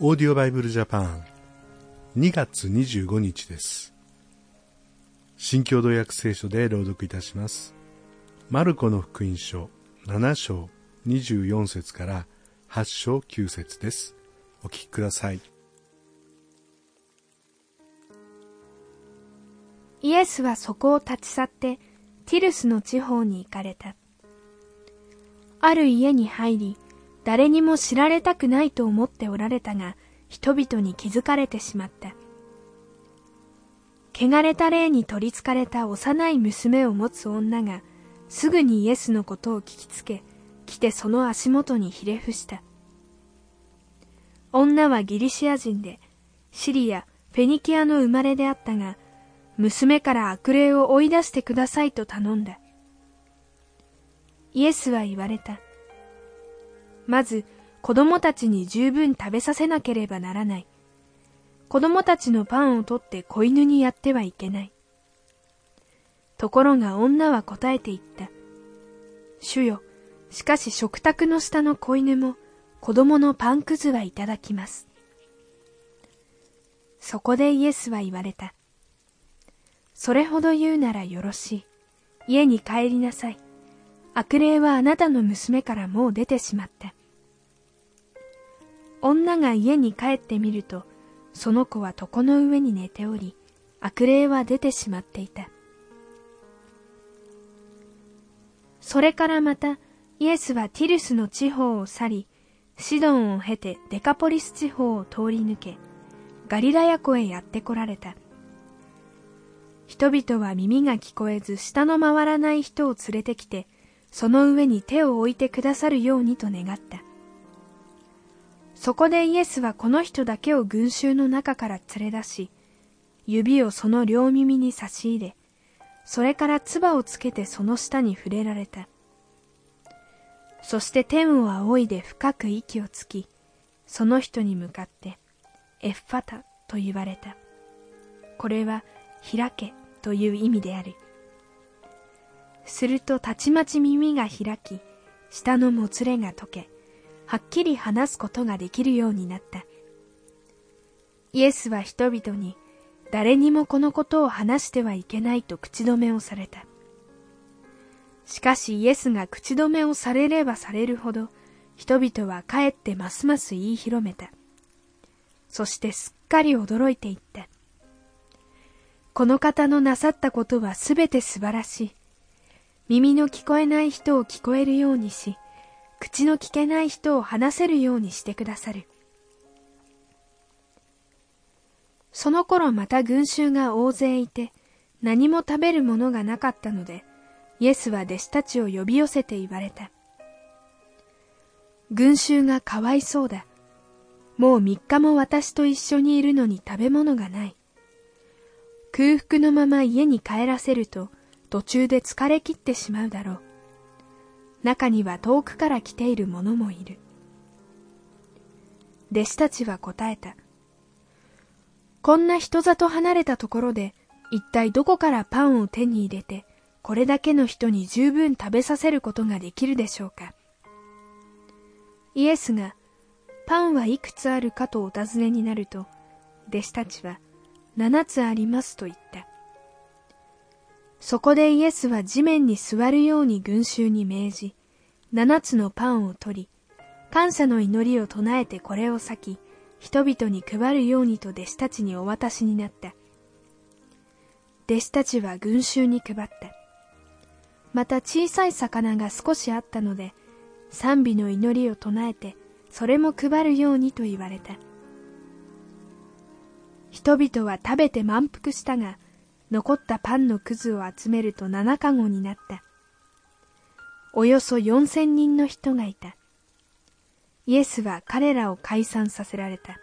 オーディオバイブルジャパン。2月25日です。新共同訳聖書で朗読いたします。マルコの福音書7章24節から8章9節です。お聞きください。イエスはそこを立ち去ってティルスの地方に行かれた。ある家に入り誰にも知られたくないと思っておられたが、人々に気づかれてしまった。汚れた霊に取りつかれた幼い娘を持つ女が、すぐにイエスのことを聞きつけ、来てその足元にひれ伏した。女はギリシア人で、シリア、フェニキアの生まれであったが、娘から悪霊を追い出してくださいと頼んだ。イエスは言われた。まず子供たちに十分食べさせなければならない。子供たちのパンを取って子犬にやってはいけない。ところが女は答えて言った。主よ、しかし食卓の下の子犬も子供のパンくずはいただきます。そこでイエスは言われた。それほど言うならよろしい。家に帰りなさい。悪霊はあなたの娘からもう出てしまった。女が家に帰ってみると、その子は床の上に寝ており、悪霊は出てしまっていた。それからまた、イエスはティルスの地方を去り、シドンを経てデカポリス地方を通り抜け、ガリラヤ湖へやって来られた。人々は耳が聞こえず下の回らない人を連れてきて、その上に手を置いてくださるようにと願った。そこでイエスはこの人だけを群衆の中から連れ出し、指をその両耳に差し入れ、それから唾をつけてその下に触れられた。そして天を仰いで深く息をつき、その人に向かって、エッファタと言われた。これは、開けという意味である。するとたちまち耳が開き、下のもつれが解け、はっきり話すことができるようになった。イエスは人々に誰にもこのことを話してはいけないと口止めをされた。しかしイエスが口止めをされればされるほど人々はかえってますます言い広めた。そしてすっかり驚いていった。この方のなさったことはすべて素晴らしい。耳の聞こえない人を聞こえるようにし、口の聞けない人を話せるようにしてくださる。その頃また群衆が大勢いて、何も食べるものがなかったので、イエスは弟子たちを呼び寄せて言われた。群衆がかわいそうだ。もう三日も私と一緒にいるのに食べ物がない。空腹のまま家に帰らせると途中で疲れ切ってしまうだろう。中には遠くから来ている者もいる。弟子たちは答えた。こんな人里離れたところで、一体どこからパンを手に入れて、これだけの人に十分食べさせることができるでしょうか。イエスが、パンはいくつあるかとお尋ねになると、弟子たちは、七つありますと言った。そこでイエスは地面に座るように群衆に命じ、七つのパンを取り、感謝の祈りを唱えてこれを裂き、人々に配るようにと弟子たちにお渡しになった。弟子たちは群衆に配った。また小さい魚が少しあったので、賛美の祈りを唱えて、それも配るようにと言われた。人々は食べて満腹したが、残ったパンのくずを集めると七かごになった。およそ四千人の人がいた。イエスは彼らを解散させられた。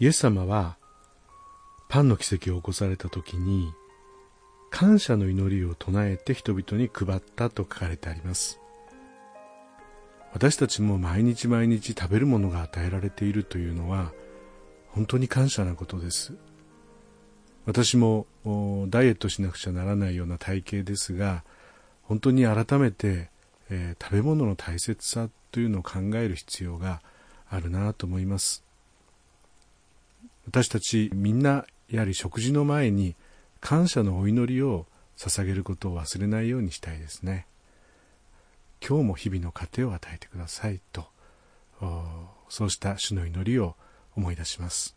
イエス様はパンの奇跡を起こされた時に感謝の祈りを唱えて人々に配ったと書かれてあります。私たちも毎日毎日食べるものが与えられているというのは本当に感謝なことです。私もダイエットしなくちゃならないような体型ですが、本当に改めてえー、食べ物の大切さというのを考える必要があるなと思います私たちみんなやはり食事の前に感謝のお祈りを捧げることを忘れないようにしたいですね今日も日々の糧を与えてくださいとそうした主の祈りを思い出します。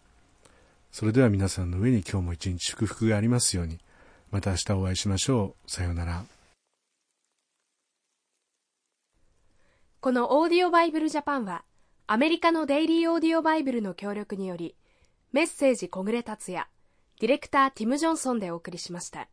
それでは皆さんの上に今日も一日祝福がありますようにまた明日お会いしましょう。さようなら。このオーディオバイブルジャパンはアメリカのデイリーオーディオバイブルの協力によりメッセージ小暮達也ディレクターティム・ジョンソンでお送りしました。